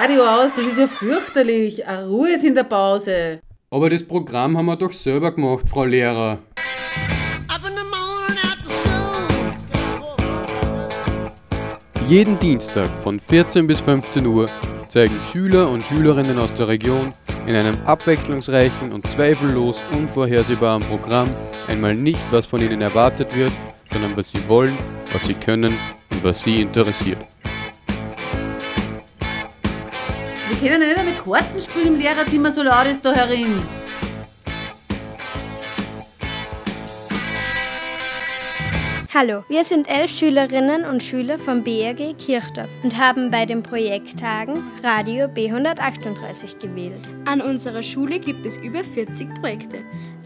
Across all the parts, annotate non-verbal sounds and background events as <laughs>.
Radio aus, das ist ja fürchterlich. Ruhe ist in der Pause. Aber das Programm haben wir doch selber gemacht, Frau Lehrer. Jeden Dienstag von 14 bis 15 Uhr zeigen Schüler und Schülerinnen aus der Region in einem abwechslungsreichen und zweifellos unvorhersehbaren Programm einmal nicht, was von ihnen erwartet wird, sondern was sie wollen, was sie können und was sie interessiert. Wir können nicht eine Karten spielen im Lehrerzimmer, so laut ist da herin. Hallo, wir sind elf Schülerinnen und Schüler vom BRG Kirchdorf und haben bei den Projekttagen Radio B138 gewählt. An unserer Schule gibt es über 40 Projekte.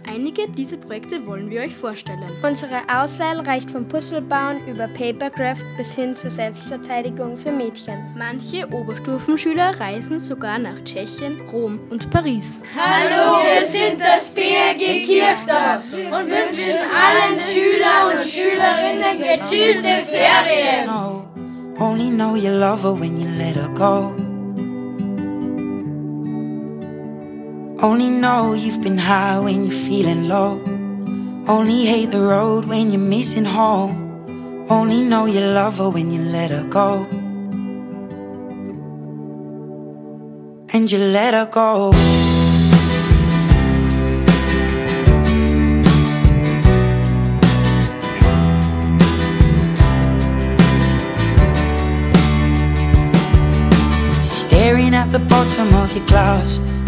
Einige dieser Projekte wollen wir euch vorstellen. Unsere Auswahl reicht vom Putzelbauen über Papercraft bis hin zur Selbstverteidigung für Mädchen. Manche Oberstufenschüler reisen sogar nach Tschechien, Rom und Paris. Hallo, wir sind das BRG Kirchdorf und wünschen allen Schüler und Schülerinnen gechillte Ferien. Only know you love her when you let her go. Only know you've been high when you're feeling low. Only hate the road when you're missing home. Only know you love her when you let her go. And you let her go. Staring at the bottom of your glass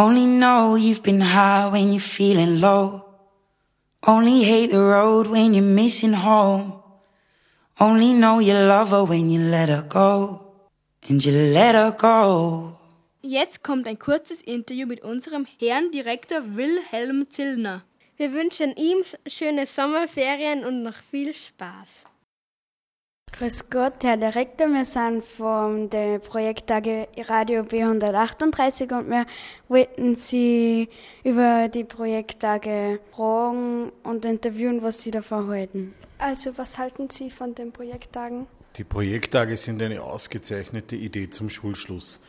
Only know you've been high when you're feeling low. Only hate the road when you're missing home. Only know you love her when you let her go. And you let her go. Jetzt kommt ein kurzes Interview mit unserem Herrn Direktor Wilhelm Zillner. Wir wünschen ihm schöne Sommerferien und noch viel Spaß. Grüß Gott, Herr Direktor. Wir sind von der Projekttage Radio B138 und wir wollten Sie über die Projekttage fragen und interviewen, was Sie davon halten. Also, was halten Sie von den Projekttagen? Die Projekttage sind eine ausgezeichnete Idee zum Schulschluss.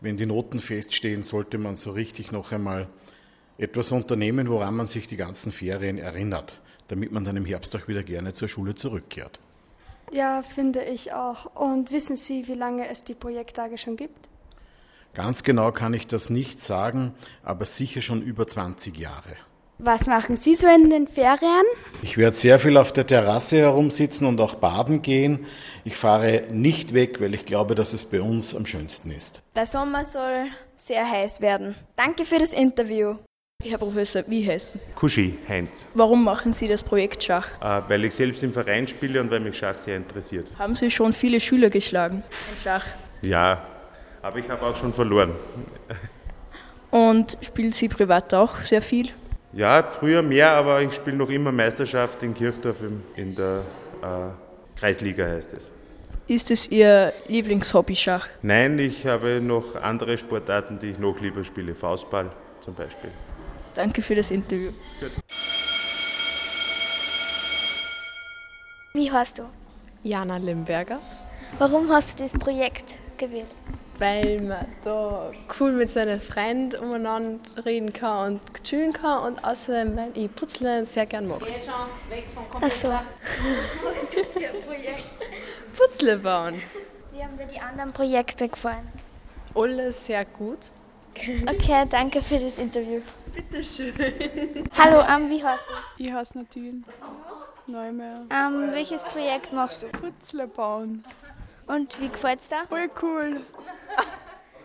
Wenn die Noten feststehen, sollte man so richtig noch einmal etwas unternehmen, woran man sich die ganzen Ferien erinnert, damit man dann im Herbst auch wieder gerne zur Schule zurückkehrt. Ja, finde ich auch. Und wissen Sie, wie lange es die Projekttage schon gibt? Ganz genau kann ich das nicht sagen, aber sicher schon über 20 Jahre. Was machen Sie so in den Ferien? Ich werde sehr viel auf der Terrasse herumsitzen und auch baden gehen. Ich fahre nicht weg, weil ich glaube, dass es bei uns am schönsten ist. Der Sommer soll sehr heiß werden. Danke für das Interview. Herr Professor, wie heißen Sie? Kuschi Heinz. Warum machen Sie das Projekt Schach? Äh, weil ich selbst im Verein spiele und weil mich Schach sehr interessiert. Haben Sie schon viele Schüler geschlagen in Schach? Ja, aber ich habe auch schon verloren. Und spielen Sie privat auch sehr viel? Ja, früher mehr, aber ich spiele noch immer Meisterschaft in Kirchdorf in der äh, Kreisliga heißt es. Ist es Ihr Lieblingshobby Schach? Nein, ich habe noch andere Sportarten, die ich noch lieber spiele. Faustball zum Beispiel. Danke für das Interview. Gut. Wie heißt du? Jana Limberger. Warum hast du das Projekt gewählt? Weil man da cool mit seinen Freunden umeinander reden kann und chillen kann und außerdem, weil ich Putzle sehr gern mag. Geht schon weg vom Computer. Ach so. Putzle bauen. Wie haben dir die anderen Projekte gefallen? Alles sehr gut. Okay, danke für das Interview. Bitteschön. Hallo, um, wie heißt du? Ich heiße Nadine. Neumeyer. Um, welches Projekt machst du? Putzle bauen. Und wie gefällt's dir? Voll cool.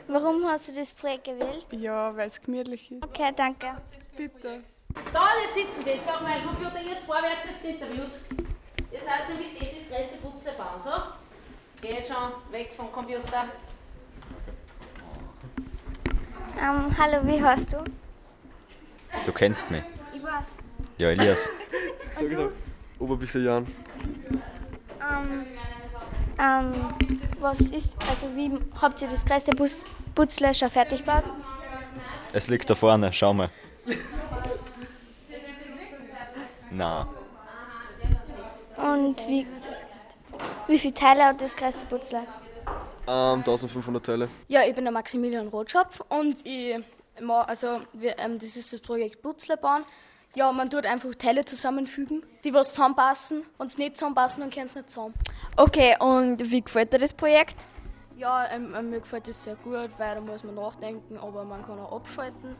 Warum hast du das Projekt gewählt? Ja, weil es gemütlich ist. Okay, danke. Bitte. Da, jetzt sitzen die. Jetzt mein Computer jetzt vorwärts jetzt interviewt. Ihr seid nämlich die, das Rest Putzle bauen, so? Geht schon weg vom Computer. Um, hallo, wie heißt du? Du kennst mich. Ich weiß. Ja, Elias. <laughs> Und du? Oberbisser Jan. Um, um, was ist, also wie habt ihr das größte Bus Putzle schon fertig gebaut? Es liegt da vorne, schau mal. Na. Und wie, wie viele Teile hat das größte Putzle? Ähm, 1500 Teile. Ja, ich bin der Maximilian Rotschopf und ich, also wir, ähm, das ist das Projekt Putzle bauen. Ja, man tut einfach Teile zusammenfügen, die was zusammenpassen. Wenn sie nicht zusammenpassen, dann können sie nicht zusammen. Okay, und wie gefällt dir das Projekt? Ja, ähm, ähm, mir gefällt das sehr gut, weil da muss man nachdenken, aber man kann auch abschalten.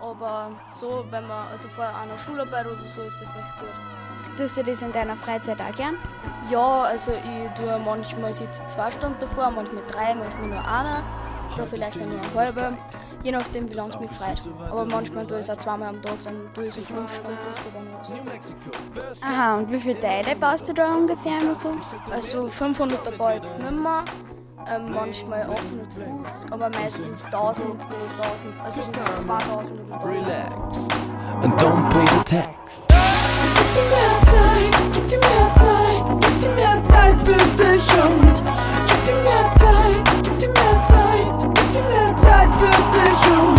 Aber so, wenn man, also vor einer Schularbeit oder so, ist das recht gut. Tust du das in deiner Freizeit auch gern? Ja, also ich tue manchmal sitze zwei Stunden davor, manchmal drei, manchmal nur eine, oder vielleicht nur eine halbe, je nachdem wie lange es mich freut. Aber manchmal tue ich es auch zweimal am Tag, dann tue ich so fünf Stunden oder so. Aha, und wie viele Teile baust du da ungefähr immer so? Also 500 dabei jetzt nicht mehr. Ähm, manchmal 850, aber meistens 1000 bis 1000, also bis 2000 oder 1000. Relax and don't pay the tax. Gib dir mehr Zeit, gib dir mehr Zeit, für dich und gib dir mehr Zeit, gib dir mehr Zeit, gib dir mehr Zeit für dich und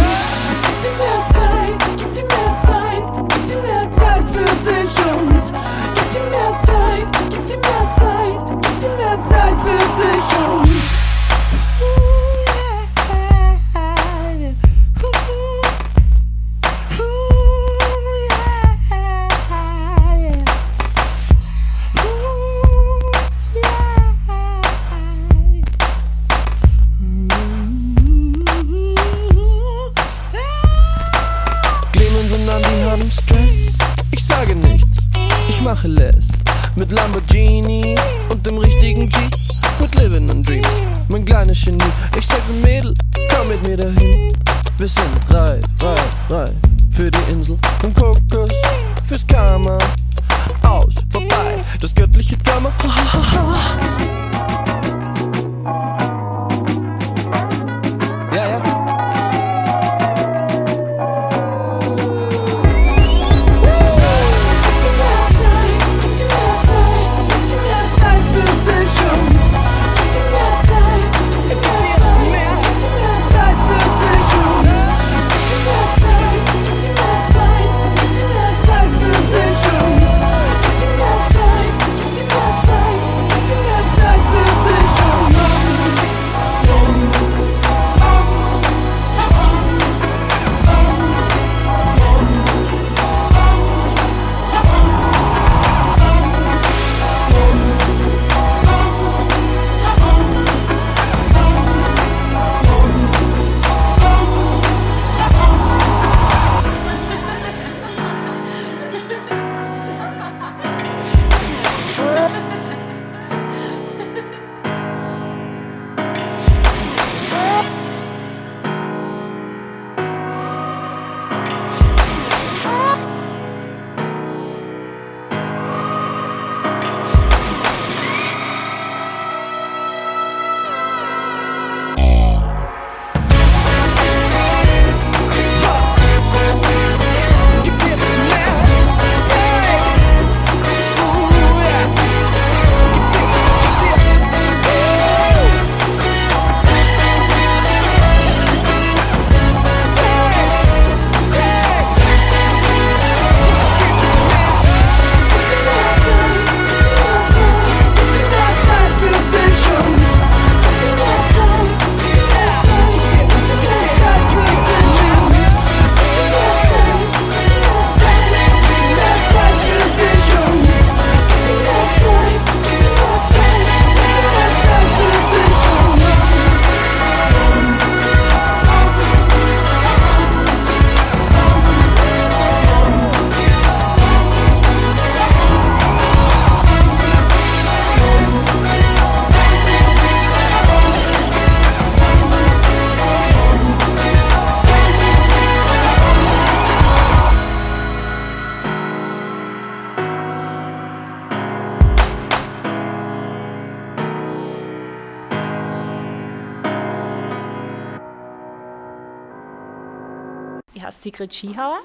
Sigrid Skihauer.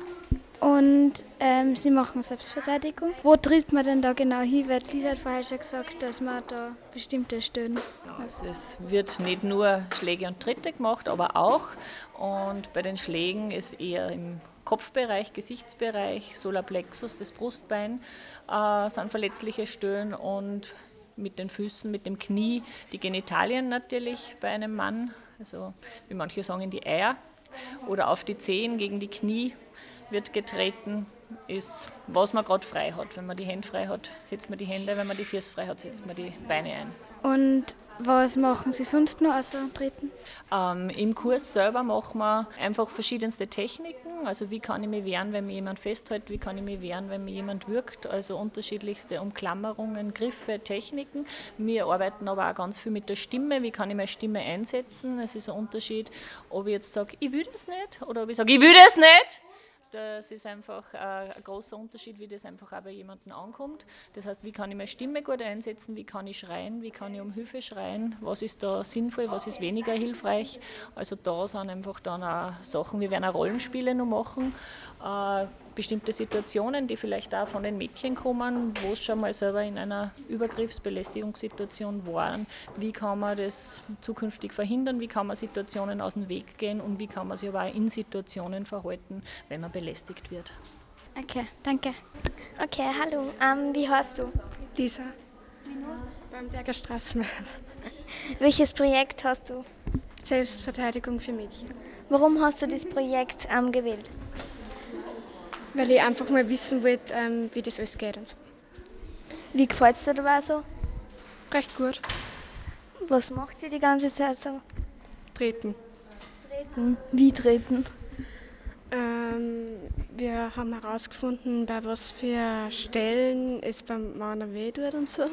Und ähm, Sie machen Selbstverteidigung. Wo tritt man denn da genau hin? Weil Lisa hat vorher schon gesagt, dass man da bestimmte Stellen. Also es wird nicht nur Schläge und Tritte gemacht, aber auch. Und bei den Schlägen ist eher im Kopfbereich, Gesichtsbereich, Solarplexus, das Brustbein äh, sind verletzliche Stellen und mit den Füßen, mit dem Knie, die Genitalien natürlich bei einem Mann, also wie manche sagen in die Eier oder auf die Zehen gegen die Knie wird getreten, ist, was man gerade frei hat. Wenn man die Hände frei hat, setzt man die Hände, wenn man die Füße frei hat, setzt man die Beine ein. Und was machen Sie sonst noch außer treten? Ähm, Im Kurs selber machen wir einfach verschiedenste Techniken. Also wie kann ich mich wehren, wenn mir jemand festhält, wie kann ich mich wehren, wenn mir jemand wirkt. Also unterschiedlichste Umklammerungen, Griffe, Techniken. Wir arbeiten aber auch ganz viel mit der Stimme. Wie kann ich meine Stimme einsetzen? Es ist ein Unterschied, ob ich jetzt sage, ich will das nicht oder ob ich sage, ich will das nicht. Das ist einfach ein großer Unterschied, wie das einfach auch bei jemandem ankommt. Das heißt, wie kann ich meine Stimme gut einsetzen, wie kann ich schreien, wie kann ich um Hilfe schreien, was ist da sinnvoll, was ist weniger hilfreich. Also da sind einfach dann auch Sachen, wir werden auch Rollenspiele noch machen, äh, bestimmte Situationen, die vielleicht auch von den Mädchen kommen, wo es schon mal selber in einer Übergriffsbelästigungssituation waren. Wie kann man das zukünftig verhindern, wie kann man Situationen aus dem Weg gehen und wie kann man sich aber auch in Situationen verhalten, wenn man belästigt wird. Okay, danke. Okay, hallo. Ähm, wie heißt du? Lisa. Beim Berger Straßenbahn. <laughs> Welches Projekt hast du? Selbstverteidigung für Mädchen. Warum hast du das Projekt ähm, gewählt? Weil ich einfach mal wissen wollte, ähm, wie das alles geht und so. Wie gefällt es dir dabei so? Recht gut. Was macht ihr die ganze Zeit so? Treten. Treten? Wie treten? Ähm, wir haben herausgefunden, bei was für Stellen es beim Mann weh tut und so.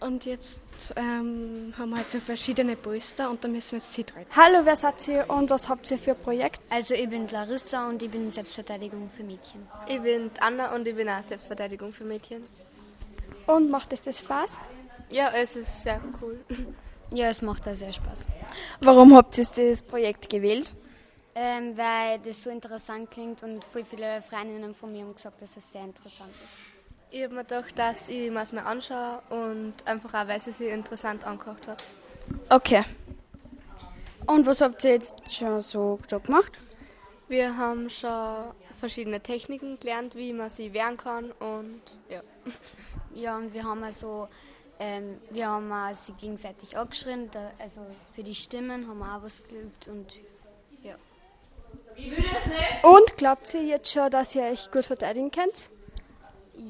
Und jetzt ähm, haben wir halt so verschiedene Polster und da müssen wir jetzt sie treten. Hallo, wer seid ihr und was habt ihr für ein Projekt? Also ich bin Larissa und ich bin Selbstverteidigung für Mädchen. Ich bin Anna und ich bin auch Selbstverteidigung für Mädchen. Und macht es das Spaß? Ja, es ist sehr cool. <laughs> Ja, es macht auch sehr Spaß. Warum habt ihr das Projekt gewählt? Ähm, weil das so interessant klingt und viele Freundinnen von mir haben gesagt, dass es sehr interessant ist. Ich habe mir gedacht, dass ich mir es mal anschaue und einfach auch, weil es sich interessant angehört hat. Okay. Und was habt ihr jetzt schon so da gemacht? Wir haben schon verschiedene Techniken gelernt, wie man sie wehren kann und ja. <laughs> Ja, und wir haben also ähm, wir haben auch sie gegenseitig angeschrien, da, also für die Stimmen haben wir auch was geübt und ja. Und glaubt ihr jetzt schon, dass ihr euch gut verteidigen könnt?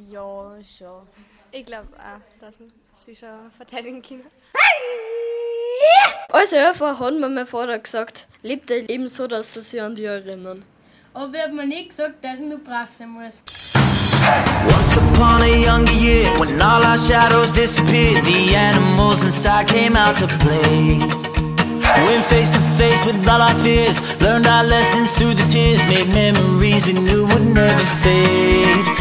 Ja, schon. Ich glaube auch, dass man sie schon verteidigen kann. Also einfach hat mir mein Vater gesagt, lebt dein Leben so, dass sie sich an dich erinnern. Aber er hat mir nicht gesagt, dass ich nur brav sein muss. Once upon a younger year, when all our shadows disappeared, the animals inside came out to play. Went face to face with all our fears, learned our lessons through the tears, made memories we knew would never fade.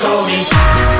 told me.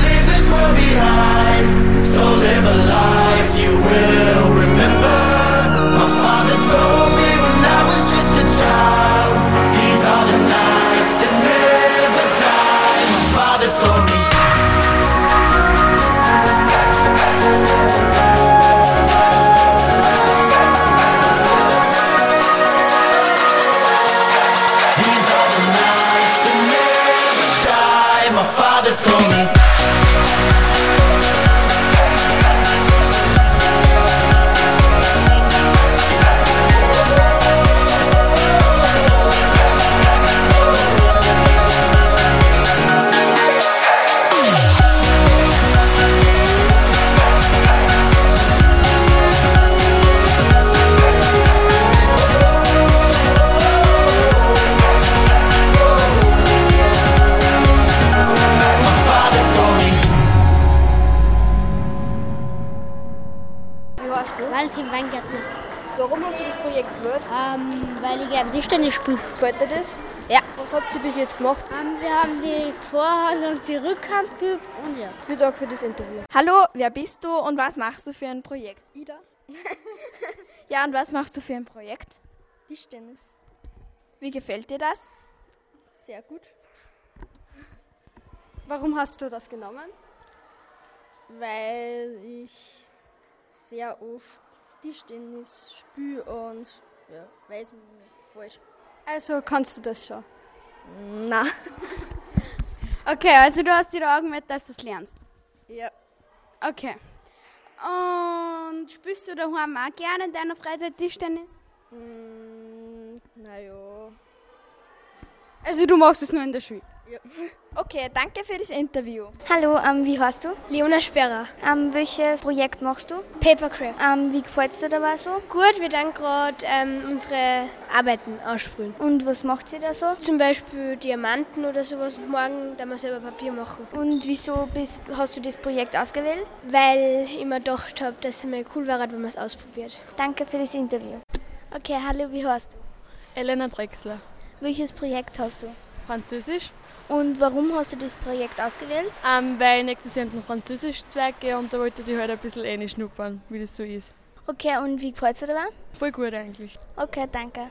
so live a life you will remember. My father told me when I was just a child. Geübt und ja. Vielen Dank für das Interview. Hallo, wer bist du und was machst du für ein Projekt? Ida? <laughs> ja, und was machst du für ein Projekt? Tischtennis. Wie gefällt dir das? Sehr gut. Warum hast du das genommen? Weil ich sehr oft Tischtennis spiele und ja, weiß mir falsch. Also kannst du das schon? Na. <laughs> Okay, also du hast dir da angemeldet, dass du das lernst. Ja. Okay. Und spielst du daheim auch gerne in deiner Freizeit Tischtennis? Mm, naja. Also du machst es nur in der Schule? Ja. Okay, danke für das Interview. Hallo, ähm, wie heißt du? Leona Sperrer. Ähm, welches Projekt machst du? Papercraft. Ähm, wie gefällt es dir dabei so? Gut, wir dann gerade ähm, unsere Arbeiten aussprühen. Und was macht sie da so? Zum Beispiel Diamanten oder sowas. Und morgen dann wir selber Papier machen. Und wieso bist, hast du das Projekt ausgewählt? Weil ich mir gedacht habe, dass es mal cool wäre, wenn man es ausprobiert. Danke für das Interview. Okay, hallo, wie heißt du? Elena Drechsler. Welches Projekt hast du? Französisch. Und warum hast du das Projekt ausgewählt? Ähm, weil ich nächstes Jahr in den Französisch-Zweig gehe und da wollte ich halt ein bisschen ähnlich schnuppern, wie das so ist. Okay, und wie gefällt es dir dabei? Voll gut eigentlich. Okay, danke.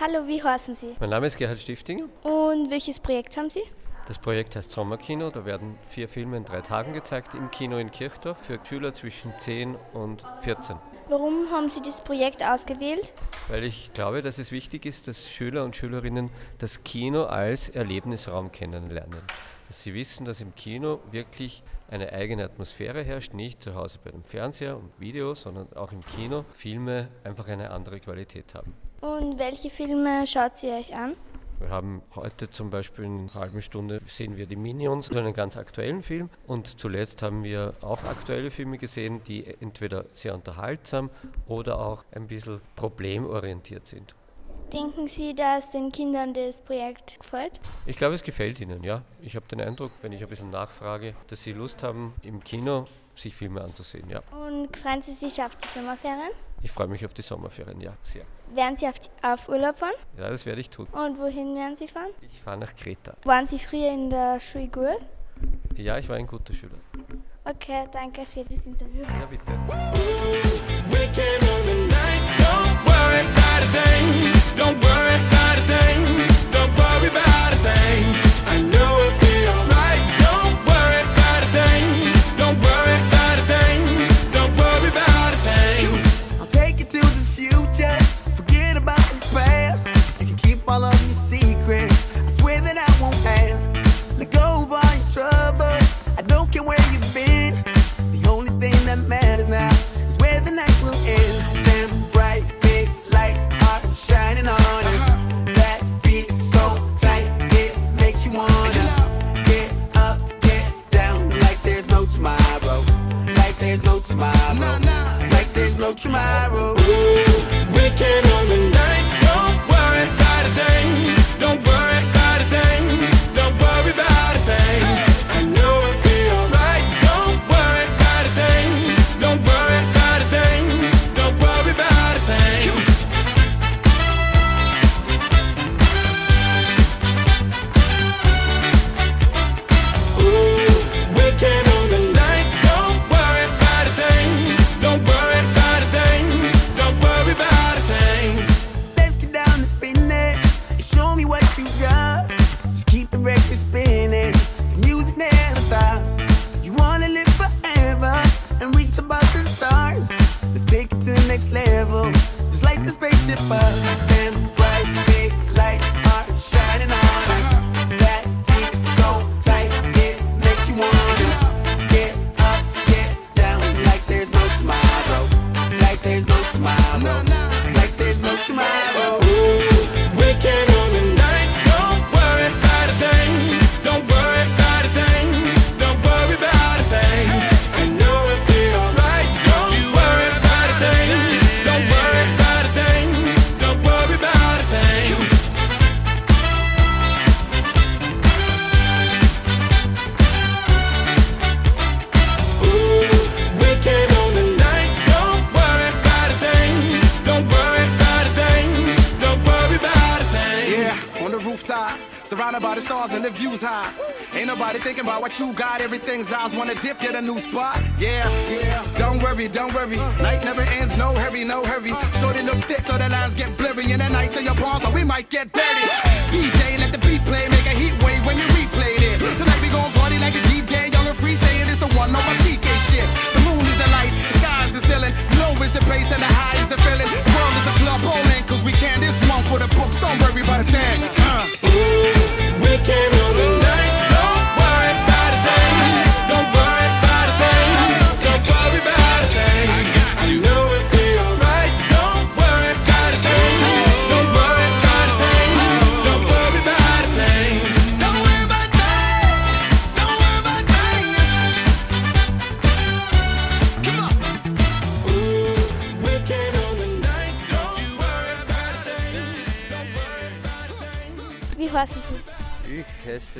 Hallo, wie heißen Sie? Mein Name ist Gerhard Stiftinger. Und welches Projekt haben Sie? Das Projekt heißt Sommerkino. Da werden vier Filme in drei Tagen gezeigt im Kino in Kirchdorf für Schüler zwischen 10 und 14. Warum haben Sie das Projekt ausgewählt? Weil ich glaube, dass es wichtig ist, dass Schüler und Schülerinnen das Kino als Erlebnisraum kennenlernen. Dass sie wissen, dass im Kino wirklich eine eigene Atmosphäre herrscht, nicht zu Hause bei dem Fernseher und Video, sondern auch im Kino Filme einfach eine andere Qualität haben. Und welche Filme schaut sie euch an? Wir haben heute zum Beispiel in einer halben Stunde sehen wir die Minions, so einen ganz aktuellen Film. Und zuletzt haben wir auch aktuelle Filme gesehen, die entweder sehr unterhaltsam oder auch ein bisschen problemorientiert sind. Denken Sie, dass den Kindern das Projekt gefällt? Ich glaube, es gefällt ihnen, ja. Ich habe den Eindruck, wenn ich ein bisschen nachfrage, dass sie Lust haben, im Kino sich Filme anzusehen, ja. Und freuen Sie sich auf die Sommerferien? Ich freue mich auf die Sommerferien, ja, sehr. Werden Sie auf, die, auf Urlaub fahren? Ja, das werde ich tun. Und wohin werden Sie fahren? Ich fahre nach Kreta. Waren Sie früher in der Schule gut? Ja, ich war ein guter Schüler. Okay, danke für das Interview. Ja, bitte. Weekend on the night. Don't worry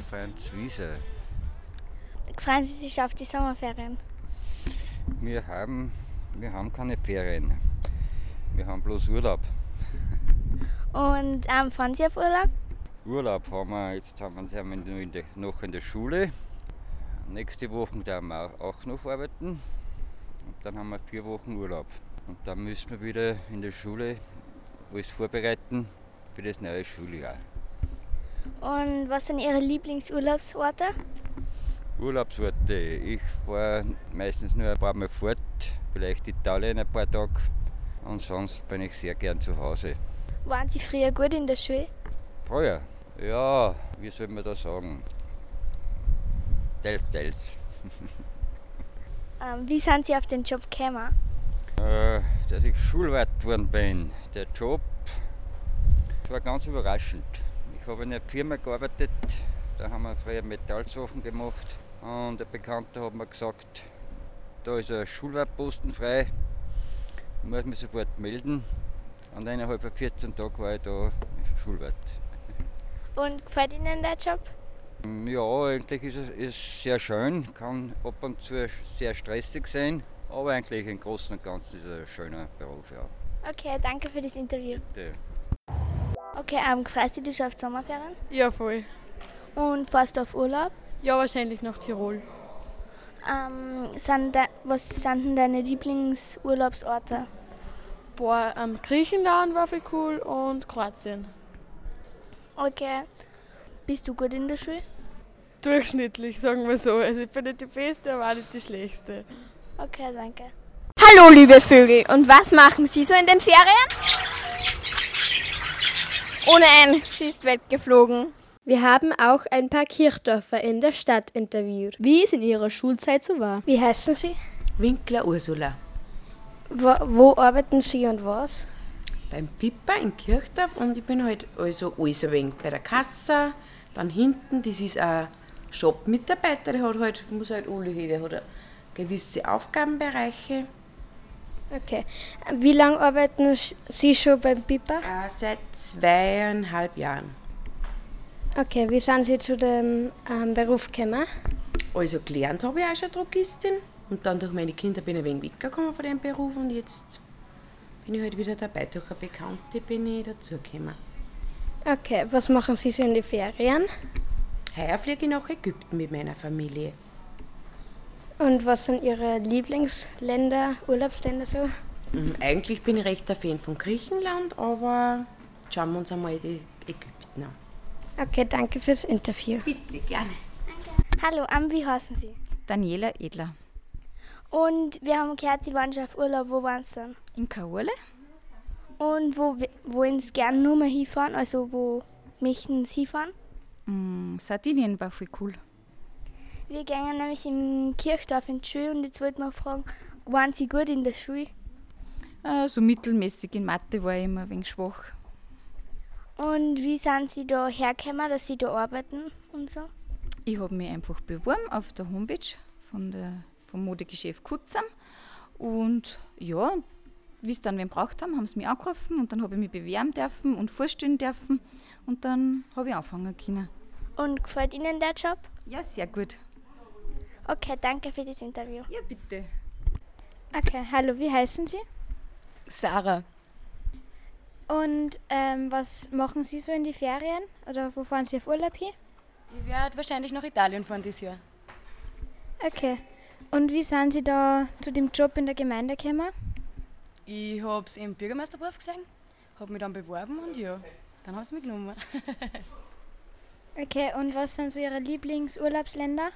Franz Wieser. Freuen Sie sich auf die Sommerferien? Wir haben, wir haben keine Ferien. Wir haben bloß Urlaub. Und ähm, fahren Sie auf Urlaub? Urlaub haben wir, jetzt haben wir, sind wir in der, noch in der Schule. Nächste Woche werden wir auch noch arbeiten. Und dann haben wir vier Wochen Urlaub. Und dann müssen wir wieder in der Schule alles vorbereiten für das neue Schuljahr. Und was sind Ihre Lieblingsurlaubsorte? Urlaubsorte. Ich fahre meistens nur ein paar Mal fort, vielleicht Italien ein paar Tage. Und sonst bin ich sehr gern zu Hause. Waren Sie früher gut in der Schule? Früher? Ja, wie soll man das sagen? Teils, teils. Ähm, wie sind Sie auf den Job gekommen? äh, dass ich Schulwart geworden bin. Der Job war ganz überraschend. Ich habe in einer Firma gearbeitet, da haben wir früher Metallsachen gemacht. Und ein Bekannter hat mir gesagt, da ist ein Schulwartposten frei, ich muss mich sofort melden. Und innerhalb von 14 Tagen war ich da Schulwart. Und gefällt Ihnen der Job? Ja, eigentlich ist es ist sehr schön, kann ab und zu sehr stressig sein, aber eigentlich im Großen und Ganzen ist es ein schöner Beruf. Ja. Okay, danke für das Interview. Bitte. Okay, ähm, freust du dich auf Sommerferien? Ja, voll. Und fährst du auf Urlaub? Ja, wahrscheinlich nach Tirol. Ähm, sind de was sind denn deine Lieblingsurlaubsorte? Boah, ähm, Griechenland war viel cool und Kroatien. Okay. Bist du gut in der Schule? Durchschnittlich, sagen wir so. Also ich bin nicht die Beste, aber auch nicht die Schlechteste. Okay, danke. Hallo, liebe Vögel. Und was machen Sie so in den Ferien? Ohne ein, sie ist weggeflogen. Wir haben auch ein paar Kirchdorfer in der Stadt interviewt, wie es in ihrer Schulzeit so war. Wie heißen Sie? Winkler Ursula. Wo, wo arbeiten Sie und was? Beim Pippa in Kirchdorf und ich bin halt also alles ein wenig bei der Kasse. Dann hinten, das ist ein Shop-Mitarbeiter, der hat halt, muss halt alle der hat gewisse Aufgabenbereiche. Okay. Wie lange arbeiten Sie schon beim Pipa? Äh, seit zweieinhalb Jahren. Okay, wie sind Sie zu dem ähm, Beruf gekommen? Also gelernt habe ich auch schon Drogistin und dann durch meine Kinder bin ich ein wenig weggekommen von dem Beruf und jetzt bin ich halt wieder dabei. Durch eine Bekannte bin ich dazugekommen. Okay, was machen Sie so in den Ferien? Heuer fliege ich nach Ägypten mit meiner Familie. Und was sind Ihre Lieblingsländer, Urlaubsländer so? Mhm, Eigentlich bin ich recht ein Fan von Griechenland, aber schauen wir uns einmal die Ägypten an. Okay, danke fürs Interview. Bitte, gerne. Hallo, ähm, wie heißen Sie? Daniela Edler. Und wir haben gehört, Sie waren schon auf Urlaub. Wo waren Sie denn? In Kaurle. Und wo wollen Sie gerne nur mal hinfahren? Also wo möchten Sie hinfahren? Mm, Sardinien war voll cool. Wir gehen nämlich in Kirchdorf in die Schule und jetzt wollte man fragen, waren Sie gut in der Schule? Äh, so mittelmäßig in Mathe war ich immer ein wenig schwach. Und wie sind Sie da hergekommen, dass Sie da arbeiten und so? Ich habe mich einfach beworben auf der Homepage von der, vom Modegeschäft Kutzam. Und ja, wie es dann wen braucht haben, haben sie mich angerufen und dann habe ich mich bewerben dürfen und vorstellen dürfen. Und dann habe ich anfangen können. Und gefällt Ihnen der Job? Ja, sehr gut. Okay, danke für das Interview. Ja, bitte. Okay, hallo, wie heißen Sie? Sarah. Und ähm, was machen Sie so in die Ferien? Oder wo fahren Sie auf Urlaub hin? Ich werde wahrscheinlich nach Italien fahren dieses Jahr. Okay. Und wie sind Sie da zu dem Job in der Gemeinde gekommen? Ich habe es im Bürgermeisterberuf gesehen, habe mich dann beworben und ja, dann haben sie mich genommen. <laughs> Okay, und was sind so Ihre Lieblingsurlaubsländer?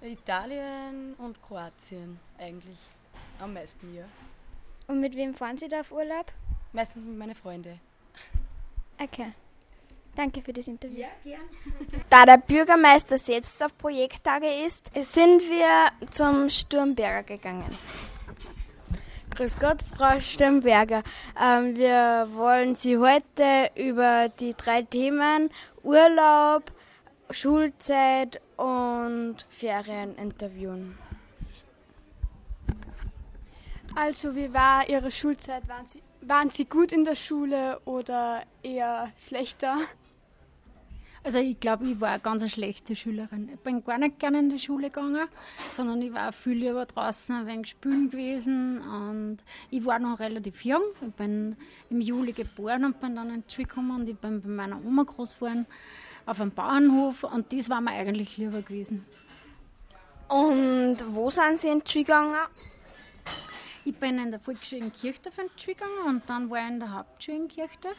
Italien und Kroatien eigentlich. Am meisten, ja. Und mit wem fahren Sie da auf Urlaub? Meistens mit meinen Freunden. Okay. Danke für das Interview. Ja, gern. Da der Bürgermeister selbst auf Projekttage ist, sind wir zum Sturmberger gegangen. Grüß Gott, Frau Sturmberger. Ähm, wir wollen Sie heute über die drei Themen Urlaub, Schulzeit und Ferien interviewen. Also, wie war Ihre Schulzeit? Waren Sie, waren Sie gut in der Schule oder eher schlechter? Also ich glaube, ich war eine ganz schlechte Schülerin. Ich bin gar nicht gerne in die Schule gegangen, sondern ich war viel lieber draußen ein wenig spielen gewesen. Und ich war noch relativ jung. Ich bin im Juli geboren und bin dann in die Schule gekommen und ich bin bei meiner Oma groß geworden auf einem Bauernhof und das war mir eigentlich lieber gewesen. Und wo sind Sie in gegangen? Ich bin in der Volksschule in Kirchdorf in gegangen und dann war ich in der Hauptschule in Kirchdorf.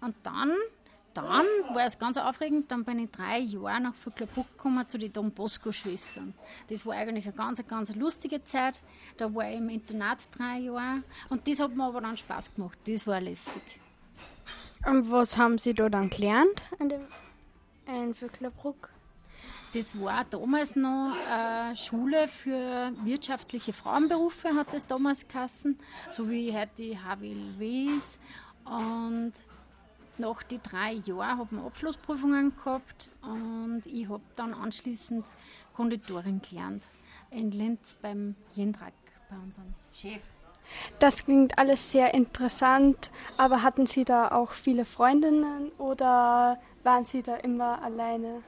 Und dann, dann war es ganz aufregend, dann bin ich drei Jahre nach Vöcklerbruck gekommen zu den Don Bosco-Schwestern. Das war eigentlich eine ganz, ganz lustige Zeit. Da war ich im Internat drei Jahre und das hat mir aber dann Spaß gemacht. Das war lässig. Und was haben Sie da dann gelernt in, dem, in Vöcklerbruck? Das war damals noch eine Schule für wirtschaftliche Frauenberufe, hat es damals geheißen, so wie heute die HWLWs. Und nach die drei Jahren haben wir Abschlussprüfungen gehabt und ich habe dann anschließend Konditorin gelernt in Linz beim Jendrak, bei unserem Chef. Das klingt alles sehr interessant, aber hatten Sie da auch viele Freundinnen oder waren Sie da immer alleine?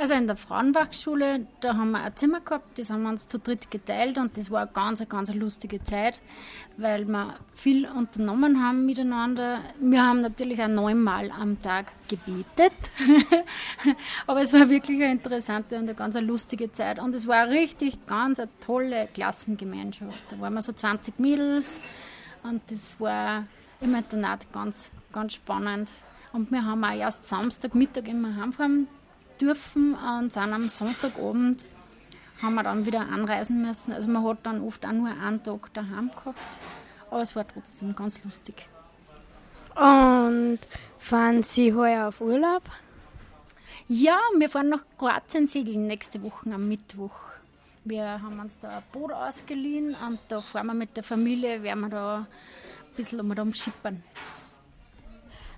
Also in der Frauenwachschule, da haben wir ein Zimmer gehabt, das haben wir uns zu dritt geteilt und das war eine ganz, ganz lustige Zeit, weil wir viel unternommen haben miteinander. Wir haben natürlich auch neunmal am Tag gebetet, <laughs> aber es war wirklich eine interessante und eine ganz lustige Zeit und es war eine richtig ganz eine tolle Klassengemeinschaft. Da waren wir so 20 Mädels und das war im Internat ganz, ganz spannend. Und wir haben auch erst Samstagmittag immer heimfahren dürfen und sind am Sonntagabend haben wir dann wieder anreisen müssen. Also man hat dann oft auch nur einen Tag daheim gehabt, aber es war trotzdem ganz lustig. Und fahren Sie heuer auf Urlaub? Ja, wir fahren nach Kroatien segeln nächste Woche am Mittwoch. Wir haben uns da ein Boot ausgeliehen und da fahren wir mit der Familie, werden wir da ein bisschen umschippern.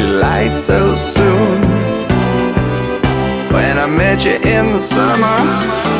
you lied so soon when I met you in the summer.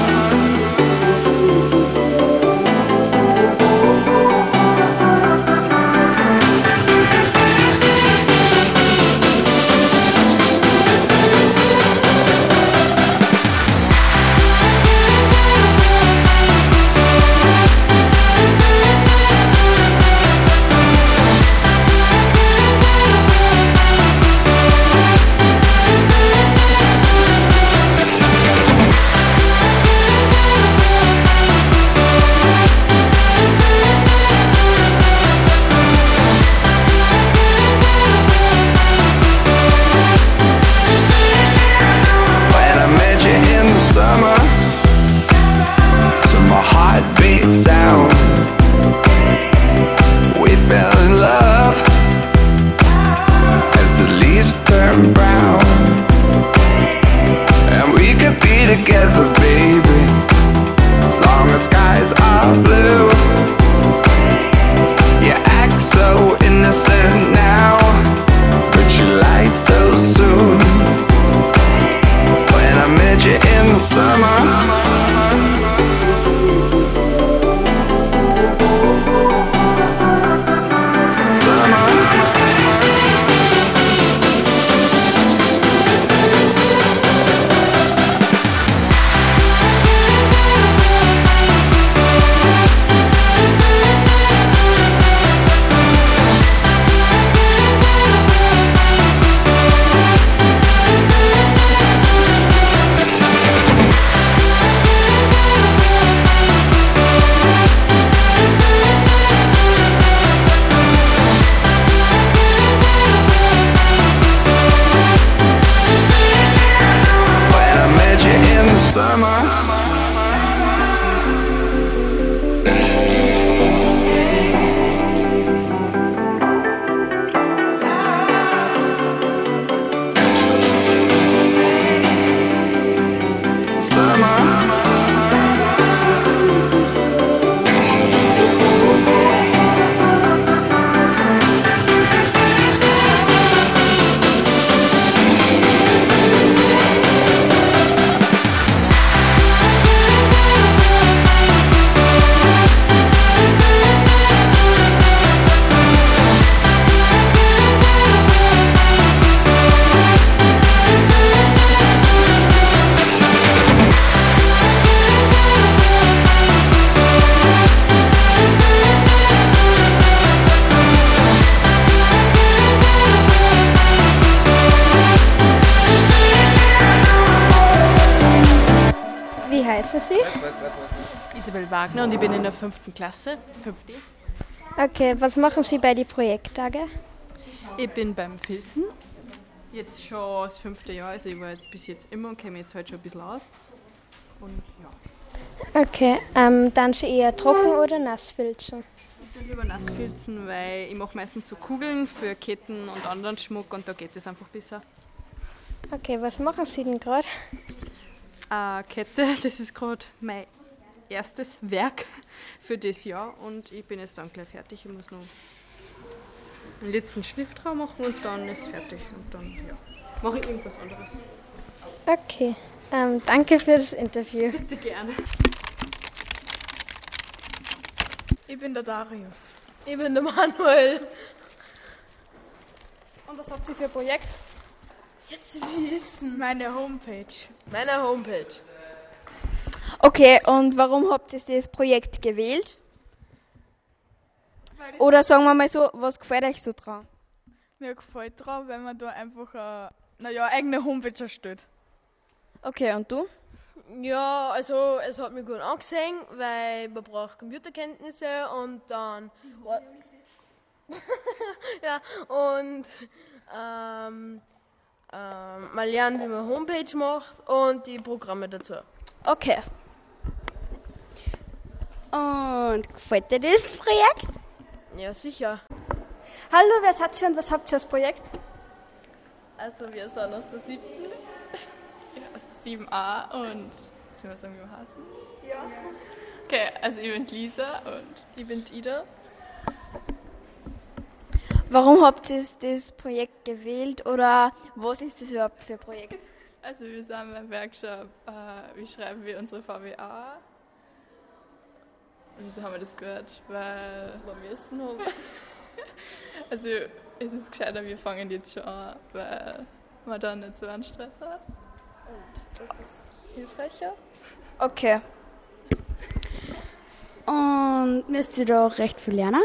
Wagner und ich bin in der fünften Klasse, 5D. Okay, was machen Sie bei den Projekttagen? Ich bin beim Filzen. Jetzt schon das fünfte Jahr, also ich war bis jetzt immer und kenne mich jetzt halt schon ein bisschen aus. Und ja. Okay, ähm, dann Sie eher trocken oder nass filzen? Ich lieber nass filzen, weil ich mache meistens so Kugeln für Ketten und anderen Schmuck und da geht es einfach besser. Okay, was machen Sie denn gerade? Eine Kette, <laughs> das ist gerade mein erstes Werk für das Jahr und ich bin jetzt dann gleich fertig. Ich muss noch einen letzten Schliff drauf machen und dann ist fertig und dann ja, mache ich irgendwas anderes. Okay, ähm, danke für das Interview. Bitte gerne. Ich bin der Darius. Ich bin der Manuel. Und was habt ihr für ein Projekt? Jetzt wissen. Meine Homepage. Meine Homepage. Okay, und warum habt ihr das Projekt gewählt? Oder sagen wir mal so, was gefällt euch so dran? Mir gefällt drauf, wenn man da einfach eine naja, eigene Homepage erstellt. Okay, und du? Ja, also es hat mich gut angesehen, weil man braucht Computerkenntnisse und dann. <laughs> ja, und ähm, ähm, mal lernen, wie man Homepage macht und die Programme dazu. Okay. Und gefällt dir das Projekt? Ja, sicher. Hallo, wer seid ihr und was habt ihr als Projekt? Also wir sind aus der siebten, ja, aus der 7a und sind wir sagen, wie wir heißen? Ja. Okay, also ich bin Lisa und ich bin Ida. Warum habt ihr das Projekt gewählt oder was ist das überhaupt für ein Projekt? Also wir sind beim Workshop, äh, wie schreiben wir unsere VWA? Wieso haben wir das gehört? Weil wir müssen haben. <laughs> also es ist gescheiter, wir fangen jetzt schon an, weil man dann nicht so einen Stress hat. Und das ist hilfreicher. Okay. Und müsst ihr da auch recht viel lernen?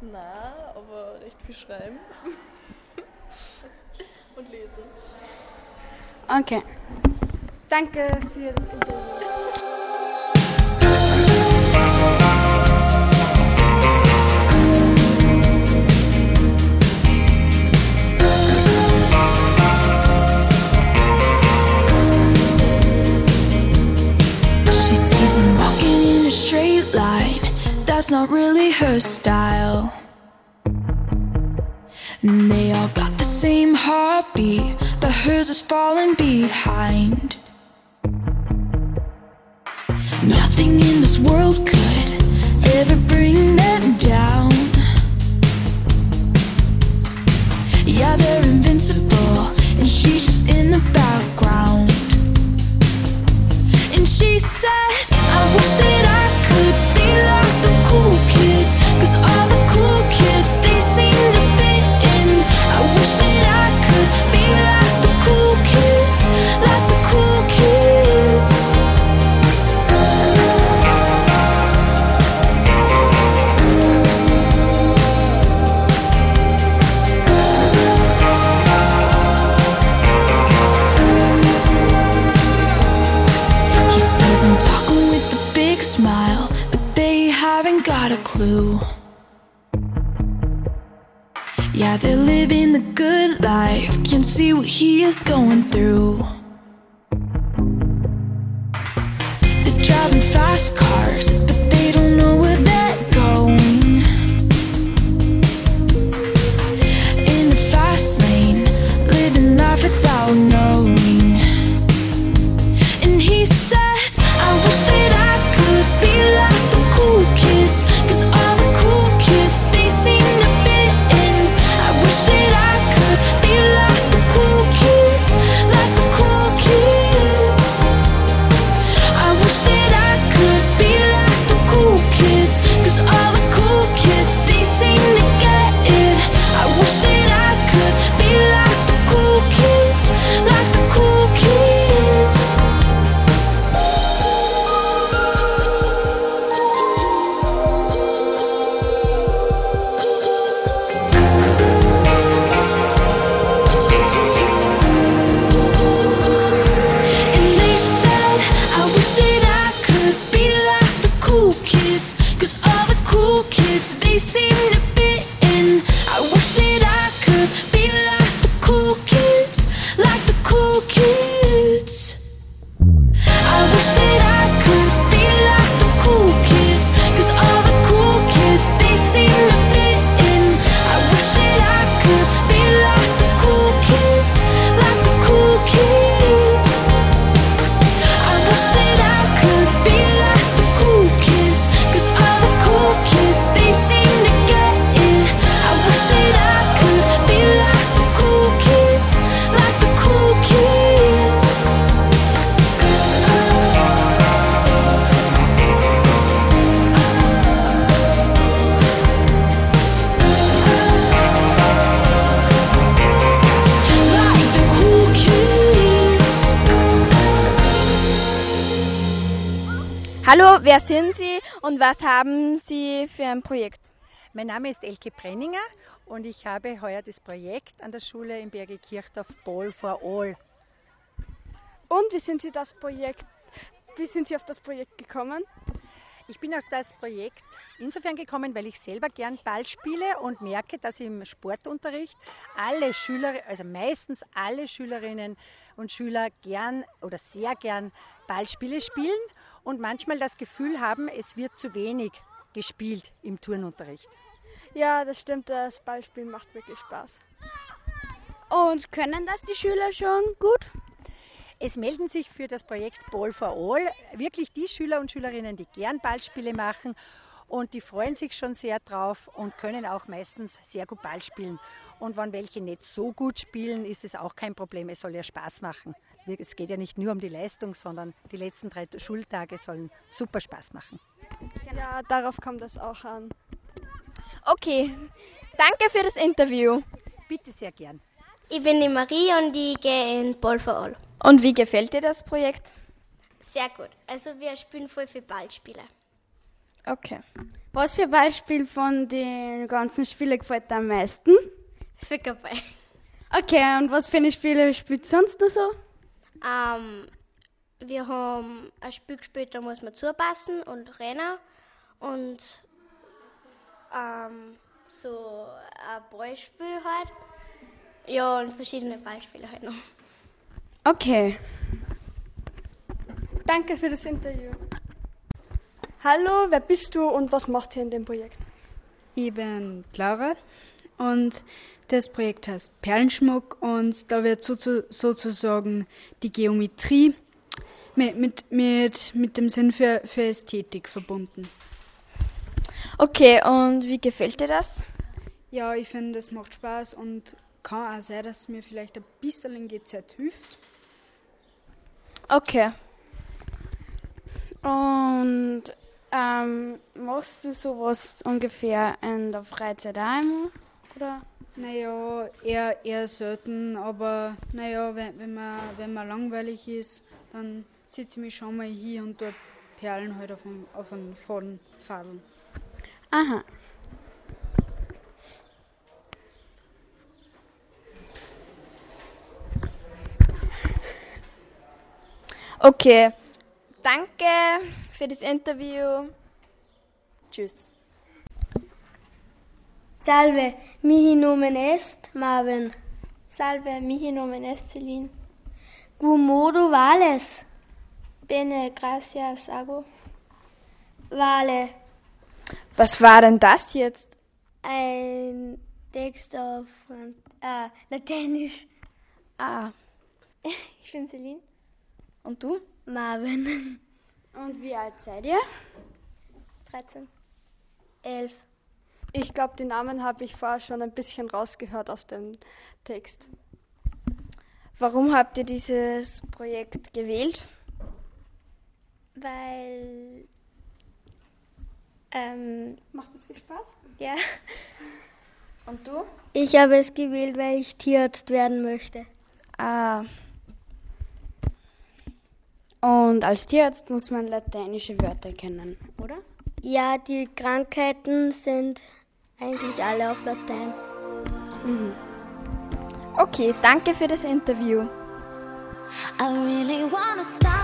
Nein, aber recht viel schreiben. <laughs> Und lesen. Okay. Danke für das Interview. Her style. And they all got the same heartbeat, but hers is falling behind. Nothing in this world could ever bring them down. Yeah, they're invincible, and she's just in the background. And she says, and see what he is going through. They're driving fast cars. Hallo, wer sind Sie und was haben Sie für ein Projekt? Mein Name ist Elke Brenninger und ich habe heuer das Projekt an der Schule in Berge Kirchdorf Ball for All. Und wie sind Sie das Projekt, wie sind Sie auf das Projekt gekommen? Ich bin auf das Projekt insofern gekommen, weil ich selber gern Ball spiele und merke, dass im Sportunterricht alle Schüler, also meistens alle Schülerinnen und Schüler gern oder sehr gern Ballspiele spielen und manchmal das Gefühl haben, es wird zu wenig gespielt im Turnunterricht. Ja, das stimmt, das Ballspielen macht wirklich Spaß. Und können das die Schüler schon gut? Es melden sich für das Projekt Ball for All wirklich die Schüler und Schülerinnen, die gern Ballspiele machen und die freuen sich schon sehr drauf und können auch meistens sehr gut Ball spielen. Und wenn welche nicht so gut spielen, ist es auch kein Problem. Es soll ja Spaß machen. Es geht ja nicht nur um die Leistung, sondern die letzten drei Schultage sollen super Spaß machen. Ja, darauf kommt es auch an. Okay, danke für das Interview. Bitte sehr gern. Ich bin die Marie und ich gehe in Ball for All. Und wie gefällt dir das Projekt? Sehr gut. Also wir spielen voll viele Ballspiele. Okay. Was für Beispiel von den ganzen Spielen gefällt dir am meisten? Fickerball. Okay, und was für eine Spiele spielt sonst noch so? Ähm, wir haben ein Spiel gespielt, da muss man zupassen und rennen. Und ähm, so ein Ballspiel halt. Ja, und verschiedene Ballspiele halt noch. Okay. Danke für das Interview. Hallo, wer bist du und was machst du in dem Projekt? Ich bin Clara und das Projekt heißt Perlenschmuck und da wird sozu sozusagen die Geometrie mit, mit, mit, mit dem Sinn für, für Ästhetik verbunden. Okay, und wie gefällt dir das? Ja, ich finde, das macht Spaß und kann auch sein, dass mir vielleicht ein bisschen in GZ hilft. Okay. Und ähm, machst du sowas ungefähr in der Freizeit einmal? Oder? Naja, eher, eher selten, aber naja, wenn, wenn, man, wenn man langweilig ist, dann setze ich mich schon mal hier und dort Perlen halt auf einen, auf einen Faden fadeln. Aha. Okay, danke für das Interview. Tschüss. Salve, mihi nomen est Marvin. Salve, mihi nomen est Celine. Quomodo vales? Bene, gracias, ago. Wale. Was war denn das jetzt? Ein Text auf äh, Lateinisch. Ah. <laughs> Ich bin Celine. Und du? Marvin. Und wie alt seid ihr? 13. 11. Ich glaube, die Namen habe ich vorher schon ein bisschen rausgehört aus dem Text. Warum habt ihr dieses Projekt gewählt? Weil. Ähm, Macht es dir Spaß? ja. <laughs> Und du? Ich habe es gewählt, weil ich Tierarzt werden möchte. Ah. Und als Tierarzt muss man lateinische Wörter kennen, oder? Ja, die Krankheiten sind eigentlich alle auf Latein. Mhm. Okay, danke für das Interview. I really wanna stop,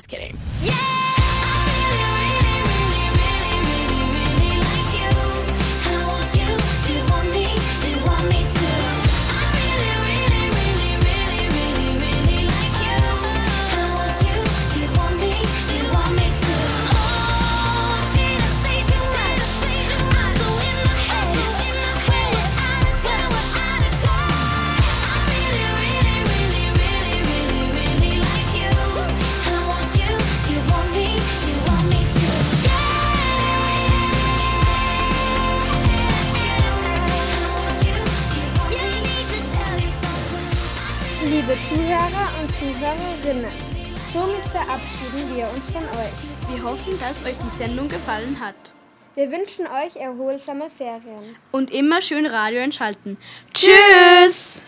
Just kidding. Dass euch die Sendung gefallen hat. Wir wünschen euch erholsame Ferien. Und immer schön Radio entschalten. Tschüss!